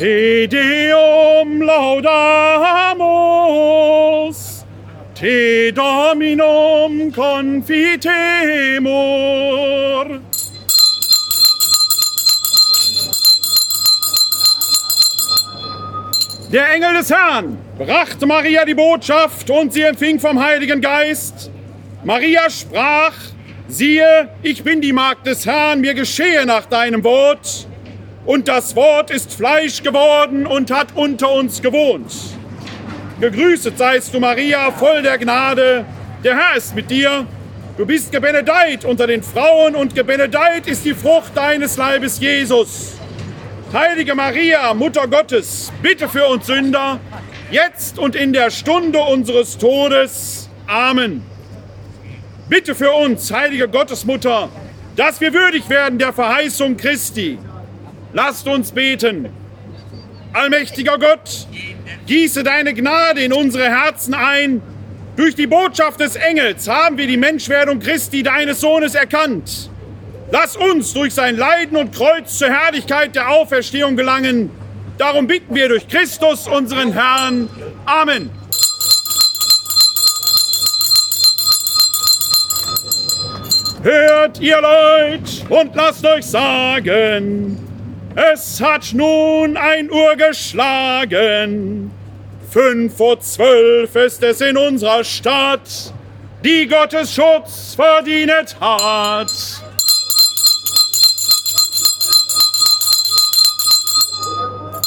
Te Deum laudamus, Te Dominum confitemur. Der Engel des Herrn brachte Maria die Botschaft und sie empfing vom Heiligen Geist. Maria sprach, siehe, ich bin die Magd des Herrn, mir geschehe nach deinem Wort. Und das Wort ist Fleisch geworden und hat unter uns gewohnt. Gegrüßet seist du, Maria, voll der Gnade. Der Herr ist mit dir. Du bist gebenedeit unter den Frauen und gebenedeit ist die Frucht deines Leibes, Jesus. Heilige Maria, Mutter Gottes, bitte für uns Sünder, jetzt und in der Stunde unseres Todes. Amen. Bitte für uns, heilige Gottesmutter, dass wir würdig werden der Verheißung Christi. Lasst uns beten. Allmächtiger Gott, gieße deine Gnade in unsere Herzen ein. Durch die Botschaft des Engels haben wir die Menschwerdung Christi, deines Sohnes, erkannt. Lass uns durch sein Leiden und Kreuz zur Herrlichkeit der Auferstehung gelangen. Darum bitten wir durch Christus, unseren Herrn. Amen. Hört ihr Leut und lasst euch sagen, es hat nun ein Uhr geschlagen. Fünf vor zwölf ist es in unserer Stadt, die Gottes Schutz verdient hat.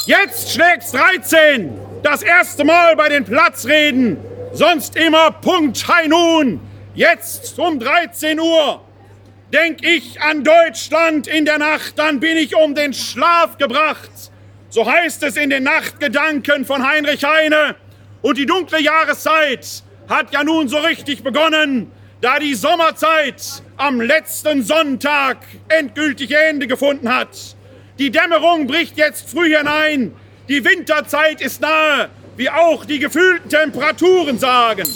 Jetzt schlägt's 13. Das erste Mal bei den Platzreden. Sonst immer Punkt High Noon. Jetzt um 13 Uhr. Denk ich an Deutschland in der Nacht, dann bin ich um den Schlaf gebracht. So heißt es in den Nachtgedanken von Heinrich Heine. Und die dunkle Jahreszeit hat ja nun so richtig begonnen, da die Sommerzeit am letzten Sonntag endgültig ihr Ende gefunden hat. Die Dämmerung bricht jetzt früh hinein. Die Winterzeit ist nahe, wie auch die gefühlten Temperaturen sagen.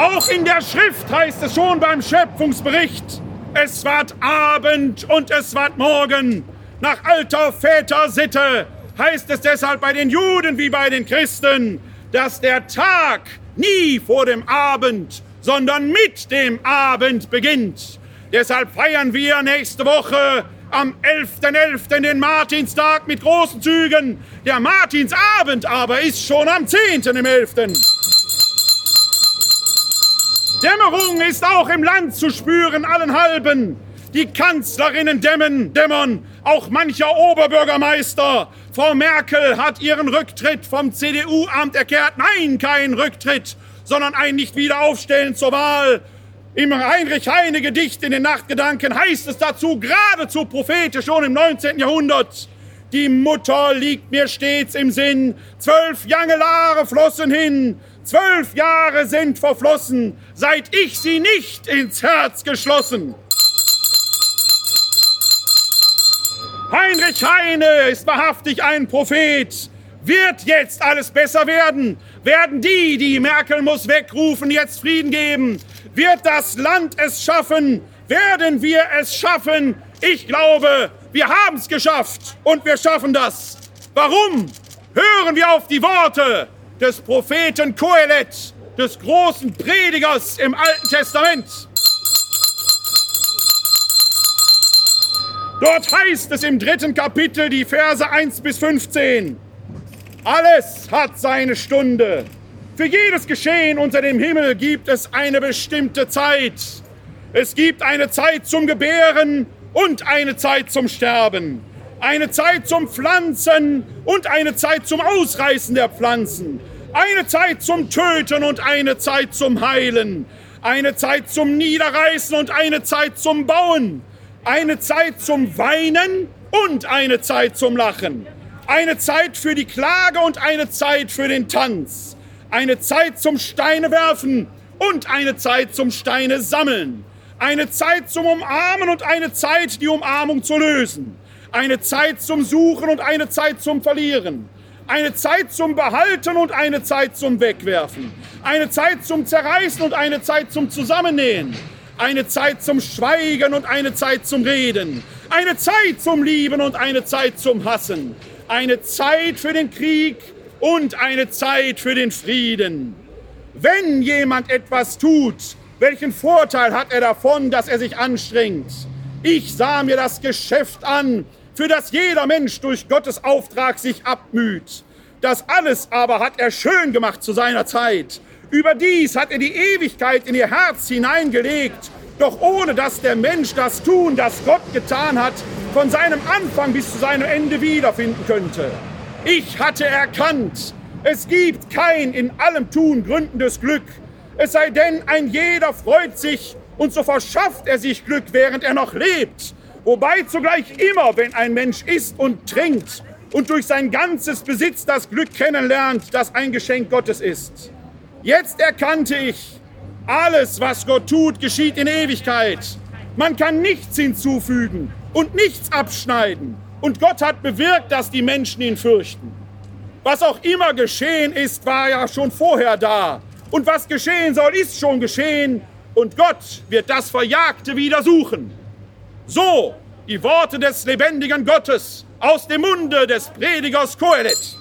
Auch in der Schrift heißt es schon beim Schöpfungsbericht, es ward Abend und es ward Morgen. Nach alter Vätersitte heißt es deshalb bei den Juden wie bei den Christen, dass der Tag nie vor dem Abend, sondern mit dem Abend beginnt. Deshalb feiern wir nächste Woche am 11.11. .11. den Martinstag mit großen Zügen. Der Martinsabend aber ist schon am 10. im 11. Dämmerung ist auch im Land zu spüren, allen halben. Die Kanzlerinnen dämmen, dämmern, auch mancher Oberbürgermeister. Frau Merkel hat ihren Rücktritt vom CDU-Amt erklärt. Nein, kein Rücktritt, sondern ein Nicht-Wiederaufstellen zur Wahl. Im Heinrich Heine Gedicht in den Nachtgedanken heißt es dazu geradezu prophetisch schon im 19. Jahrhundert. Die Mutter liegt mir stets im Sinn, zwölf Jangelare flossen hin, zwölf Jahre sind verflossen, seit ich sie nicht ins Herz geschlossen. Heinrich Heine ist wahrhaftig ein Prophet. Wird jetzt alles besser werden? Werden die, die Merkel muss wegrufen, jetzt Frieden geben? Wird das Land es schaffen? Werden wir es schaffen? Ich glaube, wir haben es geschafft und wir schaffen das. Warum? Hören wir auf die Worte des Propheten Kohelet, des großen Predigers im Alten Testament. Dort heißt es im dritten Kapitel die Verse 1 bis 15. Alles hat seine Stunde für jedes Geschehen unter dem Himmel gibt es eine bestimmte Zeit. Es gibt eine Zeit zum Gebären und eine Zeit zum Sterben. Eine Zeit zum Pflanzen und eine Zeit zum Ausreißen der Pflanzen. Eine Zeit zum Töten und eine Zeit zum Heilen. Eine Zeit zum Niederreißen und eine Zeit zum Bauen. Eine Zeit zum Weinen und eine Zeit zum Lachen. Eine Zeit für die Klage und eine Zeit für den Tanz eine Zeit zum Steine werfen und eine Zeit zum Steine sammeln, eine Zeit zum Umarmen und eine Zeit, die Umarmung zu lösen, eine Zeit zum Suchen und eine Zeit zum Verlieren, eine Zeit zum Behalten und eine Zeit zum Wegwerfen, eine Zeit zum Zerreißen und eine Zeit zum Zusammennähen, eine Zeit zum Schweigen und eine Zeit zum Reden, eine Zeit zum Lieben und eine Zeit zum Hassen, eine Zeit für den Krieg und eine Zeit für den Frieden. Wenn jemand etwas tut, welchen Vorteil hat er davon, dass er sich anstrengt? Ich sah mir das Geschäft an, für das jeder Mensch durch Gottes Auftrag sich abmüht. Das alles aber hat er schön gemacht zu seiner Zeit. Überdies hat er die Ewigkeit in ihr Herz hineingelegt, doch ohne dass der Mensch das Tun, das Gott getan hat, von seinem Anfang bis zu seinem Ende wiederfinden könnte. Ich hatte erkannt, es gibt kein in allem Tun gründendes Glück, es sei denn, ein jeder freut sich und so verschafft er sich Glück, während er noch lebt. Wobei zugleich immer, wenn ein Mensch isst und trinkt und durch sein ganzes Besitz das Glück kennenlernt, das ein Geschenk Gottes ist. Jetzt erkannte ich, alles, was Gott tut, geschieht in Ewigkeit. Man kann nichts hinzufügen und nichts abschneiden. Und Gott hat bewirkt, dass die Menschen ihn fürchten. Was auch immer geschehen ist, war ja schon vorher da. Und was geschehen soll, ist schon geschehen. Und Gott wird das Verjagte wieder suchen. So die Worte des lebendigen Gottes aus dem Munde des Predigers Kohelet.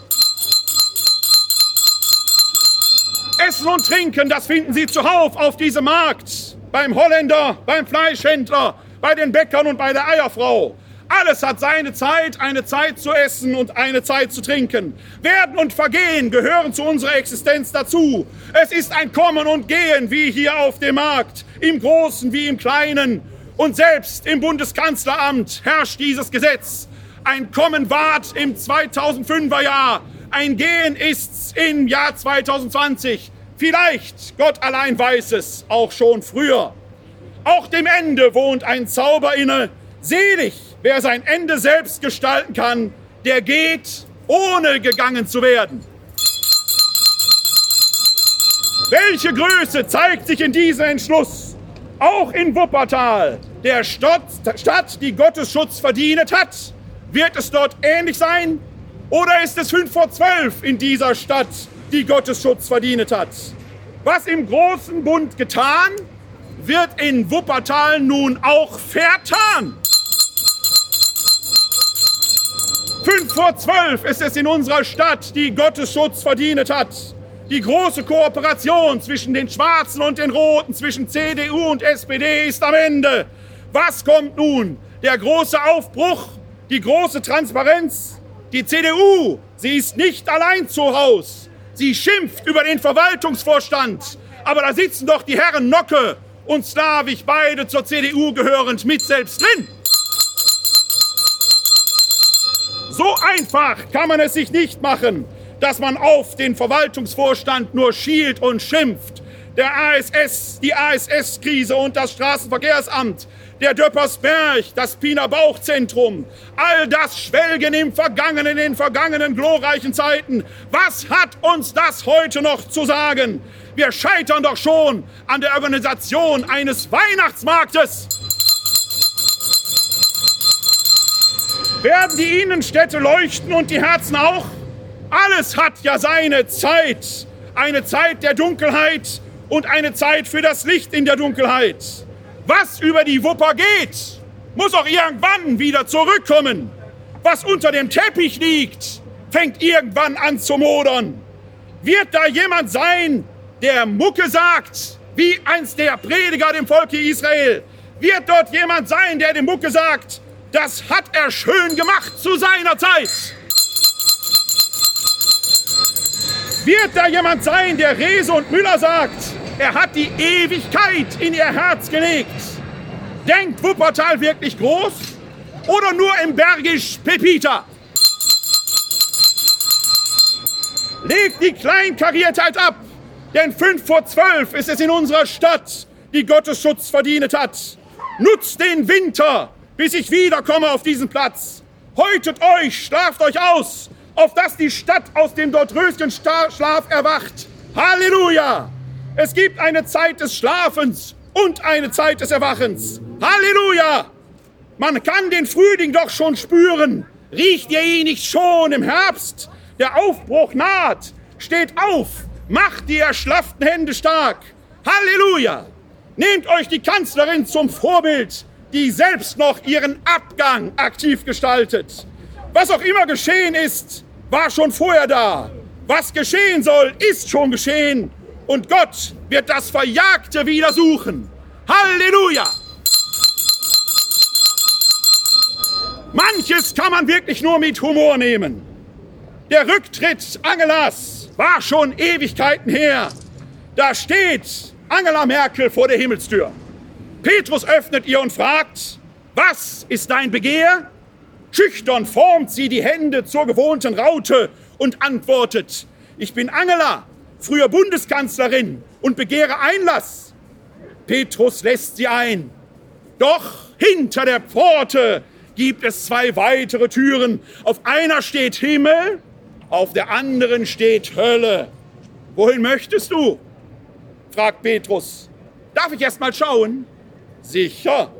Essen und Trinken, das finden Sie zuhauf auf diesem Markt. Beim Holländer, beim Fleischhändler, bei den Bäckern und bei der Eierfrau. Alles hat seine Zeit, eine Zeit zu essen und eine Zeit zu trinken. Werden und Vergehen gehören zu unserer Existenz dazu. Es ist ein Kommen und Gehen wie hier auf dem Markt, im Großen wie im Kleinen. Und selbst im Bundeskanzleramt herrscht dieses Gesetz. Ein Kommen ward im 2005er Jahr, ein Gehen ist's im Jahr 2020. Vielleicht, Gott allein weiß es, auch schon früher. Auch dem Ende wohnt ein Zauber inne. Selig, wer sein Ende selbst gestalten kann, der geht, ohne gegangen zu werden. Welche Größe zeigt sich in diesem Entschluss? auch in Wuppertal, der Stadt, die Gottes Schutz verdient hat, wird es dort ähnlich sein? Oder ist es fünf vor zwölf in dieser Stadt, die Gottes Schutz verdient hat? Was im großen Bund getan, wird in Wuppertal nun auch vertan. Fünf vor zwölf ist es in unserer Stadt, die Gottes Schutz verdient hat. Die große Kooperation zwischen den Schwarzen und den Roten, zwischen CDU und SPD ist am Ende. Was kommt nun? Der große Aufbruch, die große Transparenz. Die CDU, sie ist nicht allein zu Haus. Sie schimpft über den Verwaltungsvorstand. Aber da sitzen doch die Herren Nocke und Slavich, beide zur CDU gehörend, mit selbst drin. So einfach kann man es sich nicht machen dass man auf den Verwaltungsvorstand nur schielt und schimpft. Der ASS, die ASS-Krise und das Straßenverkehrsamt, der Döppersberg, das Piener Bauchzentrum, all das schwelgen im Vergangenen, in den vergangenen glorreichen Zeiten. Was hat uns das heute noch zu sagen? Wir scheitern doch schon an der Organisation eines Weihnachtsmarktes. Werden die Innenstädte leuchten und die Herzen auch? Alles hat ja seine Zeit. Eine Zeit der Dunkelheit und eine Zeit für das Licht in der Dunkelheit. Was über die Wupper geht, muss auch irgendwann wieder zurückkommen. Was unter dem Teppich liegt, fängt irgendwann an zu modern. Wird da jemand sein, der Mucke sagt, wie einst der Prediger dem Volke Israel? Wird dort jemand sein, der dem Mucke sagt, das hat er schön gemacht zu seiner Zeit? Wird da jemand sein, der Rese und Müller sagt, er hat die Ewigkeit in ihr Herz gelegt? Denkt Wuppertal wirklich groß oder nur im Bergisch Pepita? Legt die Kleinkariertheit ab, denn fünf vor zwölf ist es in unserer Stadt, die Gottes Schutz verdient hat. Nutzt den Winter, bis ich wiederkomme auf diesen Platz. Häutet euch, schlaft euch aus, auf dass die Stadt aus dem Dortröschen Schlaf erwacht. Halleluja! Es gibt eine Zeit des Schlafens und eine Zeit des Erwachens. Halleluja! Man kann den Frühling doch schon spüren. Riecht ihr ihn nicht schon im Herbst? Der Aufbruch naht. Steht auf, macht die erschlafften Hände stark. Halleluja! Nehmt euch die Kanzlerin zum Vorbild, die selbst noch ihren Abgang aktiv gestaltet. Was auch immer geschehen ist, war schon vorher da. Was geschehen soll, ist schon geschehen. Und Gott wird das Verjagte wieder suchen. Halleluja! Manches kann man wirklich nur mit Humor nehmen. Der Rücktritt Angelas war schon Ewigkeiten her. Da steht Angela Merkel vor der Himmelstür. Petrus öffnet ihr und fragt, was ist dein Begehr? Schüchtern formt sie die Hände zur gewohnten Raute und antwortet, ich bin Angela, früher Bundeskanzlerin und begehre Einlass. Petrus lässt sie ein. Doch hinter der Pforte gibt es zwei weitere Türen. Auf einer steht Himmel, auf der anderen steht Hölle. Wohin möchtest du? fragt Petrus. Darf ich erst mal schauen? Sicher.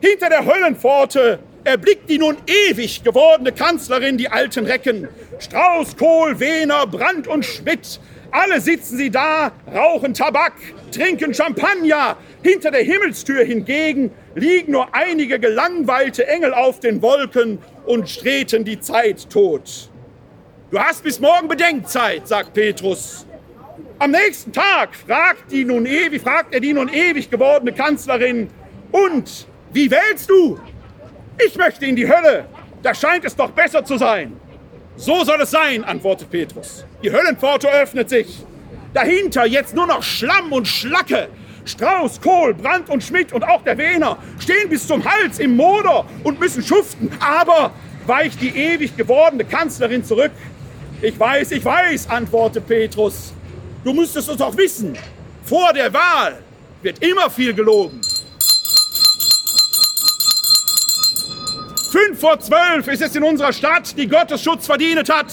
Hinter der Höllenpforte erblickt die nun ewig gewordene Kanzlerin die alten Recken. Strauß, Kohl, Wehner, Brandt und Schmidt. Alle sitzen sie da, rauchen Tabak, trinken Champagner. Hinter der Himmelstür hingegen liegen nur einige gelangweilte Engel auf den Wolken und streten die Zeit tot. Du hast bis morgen Bedenkzeit, sagt Petrus. Am nächsten Tag fragt, die nun ewig, fragt er die nun ewig gewordene Kanzlerin, und wie wählst du? Ich möchte in die Hölle. Da scheint es doch besser zu sein. So soll es sein, antwortet Petrus. Die Höllenpforte öffnet sich. Dahinter jetzt nur noch Schlamm und Schlacke. Strauß, Kohl, Brandt und Schmidt und auch der Wehner stehen bis zum Hals im Moder und müssen schuften. Aber weicht die ewig gewordene Kanzlerin zurück. Ich weiß, ich weiß, antwortet Petrus. Du müsstest es doch wissen. Vor der Wahl wird immer viel gelogen. Fünf vor zwölf ist es in unserer Stadt, die Gottesschutz verdient hat.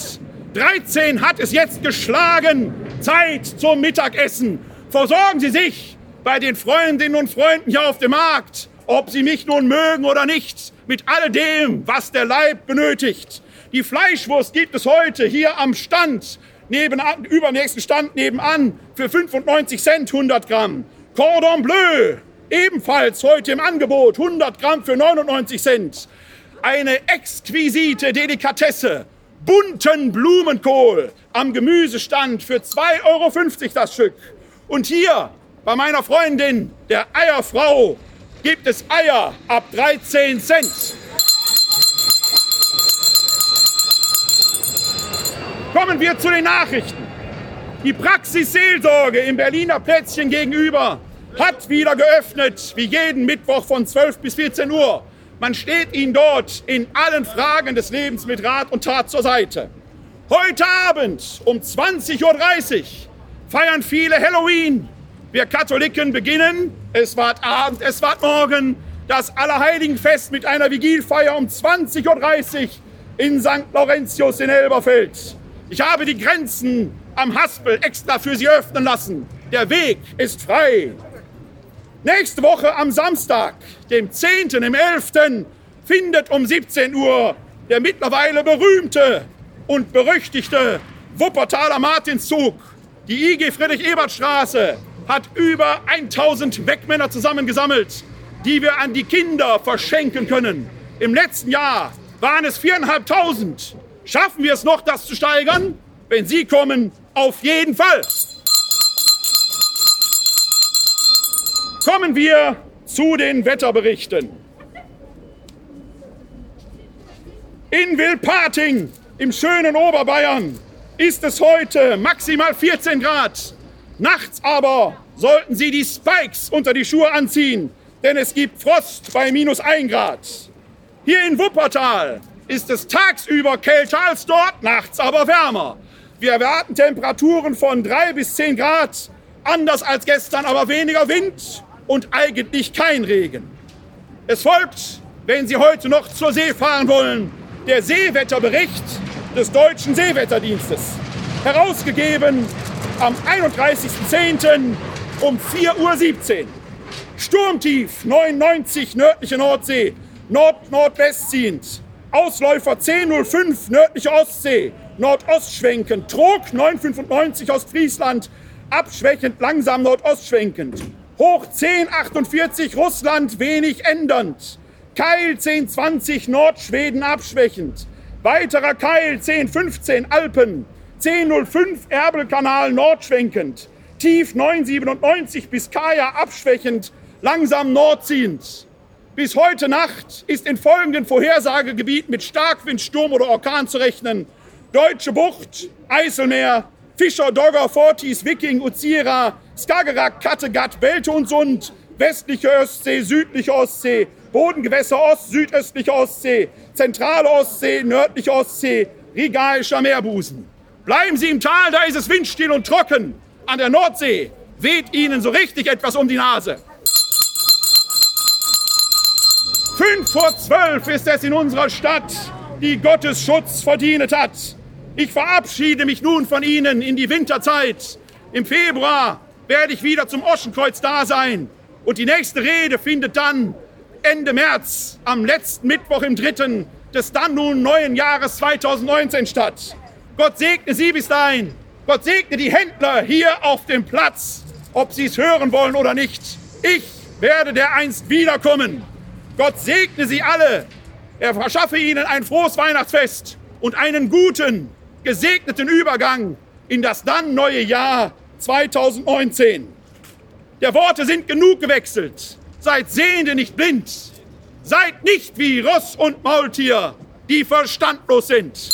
13 hat es jetzt geschlagen. Zeit zum Mittagessen. Versorgen Sie sich bei den Freundinnen und Freunden hier auf dem Markt, ob sie mich nun mögen oder nicht, mit all dem, was der Leib benötigt. Die Fleischwurst gibt es heute hier am Stand nebenan, übernächsten Stand nebenan für 95 Cent 100 Gramm. Cordon Bleu, ebenfalls heute im Angebot, 100 Gramm für 99 Cent. Eine exquisite Delikatesse, bunten Blumenkohl am Gemüsestand für 2,50 Euro das Stück. Und hier bei meiner Freundin, der Eierfrau, gibt es Eier ab 13 Cent. Kommen wir zu den Nachrichten. Die Praxis Seelsorge im Berliner Plätzchen gegenüber hat wieder geöffnet, wie jeden Mittwoch von 12 bis 14 Uhr. Man steht Ihnen dort in allen Fragen des Lebens mit Rat und Tat zur Seite. Heute Abend um 20.30 Uhr feiern viele Halloween. Wir Katholiken beginnen, es war Abend, es war Morgen, das Allerheiligenfest mit einer Vigilfeier um 20.30 Uhr in St. Laurentius in Elberfeld. Ich habe die Grenzen am Haspel extra für Sie öffnen lassen. Der Weg ist frei. Nächste Woche am Samstag, dem 10. im 11., findet um 17 Uhr der mittlerweile berühmte und berüchtigte Wuppertaler Martinszug. Die IG Friedrich-Ebert-Straße hat über 1000 Wegmänner zusammengesammelt, die wir an die Kinder verschenken können. Im letzten Jahr waren es 4.500. Schaffen wir es noch, das zu steigern? Wenn Sie kommen, auf jeden Fall. Kommen wir zu den Wetterberichten. In Wilpating im schönen Oberbayern ist es heute maximal 14 Grad. Nachts aber sollten Sie die Spikes unter die Schuhe anziehen, denn es gibt Frost bei minus 1 Grad. Hier in Wuppertal ist es tagsüber kälter als dort, nachts aber wärmer. Wir erwarten Temperaturen von 3 bis 10 Grad, anders als gestern aber weniger Wind und eigentlich kein Regen. Es folgt, wenn Sie heute noch zur See fahren wollen, der Seewetterbericht des Deutschen Seewetterdienstes, herausgegeben am 31.10. um 4.17 Uhr. Sturmtief 99 nördliche Nordsee, Nord-Nordwest ziehend. Ausläufer 1005 nördliche Ostsee, Nordostschwenkend, Trog 995 Ostfriesland, abschwächend langsam Nordostschwenkend. Hoch 1048 Russland wenig ändernd. Keil 1020 Nordschweden abschwächend. Weiterer Keil 1015 Alpen. 1005 Erbelkanal nordschwenkend. Tief 997 Biskaya abschwächend. Langsam nordziehend. Bis heute Nacht ist in folgenden Vorhersagegebieten mit Starkwind, Sturm oder Orkan zu rechnen. Deutsche Bucht, Eiselmeer, Fischer, Dogger, Fortis, Viking, Uzira, Skagerrak, Kattegat, Belte und Sund, westliche Ostsee, südliche Ostsee, Bodengewässer Ost, südöstliche Ostsee, zentrale Ostsee, nördliche Ostsee, Rigaischer Meerbusen. Bleiben Sie im Tal, da ist es windstill und trocken. An der Nordsee weht Ihnen so richtig etwas um die Nase. Fünf vor zwölf ist es in unserer Stadt, die Gottes Schutz verdient hat. Ich verabschiede mich nun von Ihnen in die Winterzeit. Im Februar werde ich wieder zum Oschenkreuz da sein. Und die nächste Rede findet dann Ende März, am letzten Mittwoch im dritten des dann nun neuen Jahres 2019 statt. Gott segne Sie bis dahin. Gott segne die Händler hier auf dem Platz, ob Sie es hören wollen oder nicht. Ich werde dereinst wiederkommen. Gott segne Sie alle. Er verschaffe Ihnen ein frohes Weihnachtsfest und einen guten, gesegneten Übergang in das dann neue Jahr 2019. Der Worte sind genug gewechselt. Seid Sehende nicht blind. Seid nicht wie Ross und Maultier, die verstandlos sind.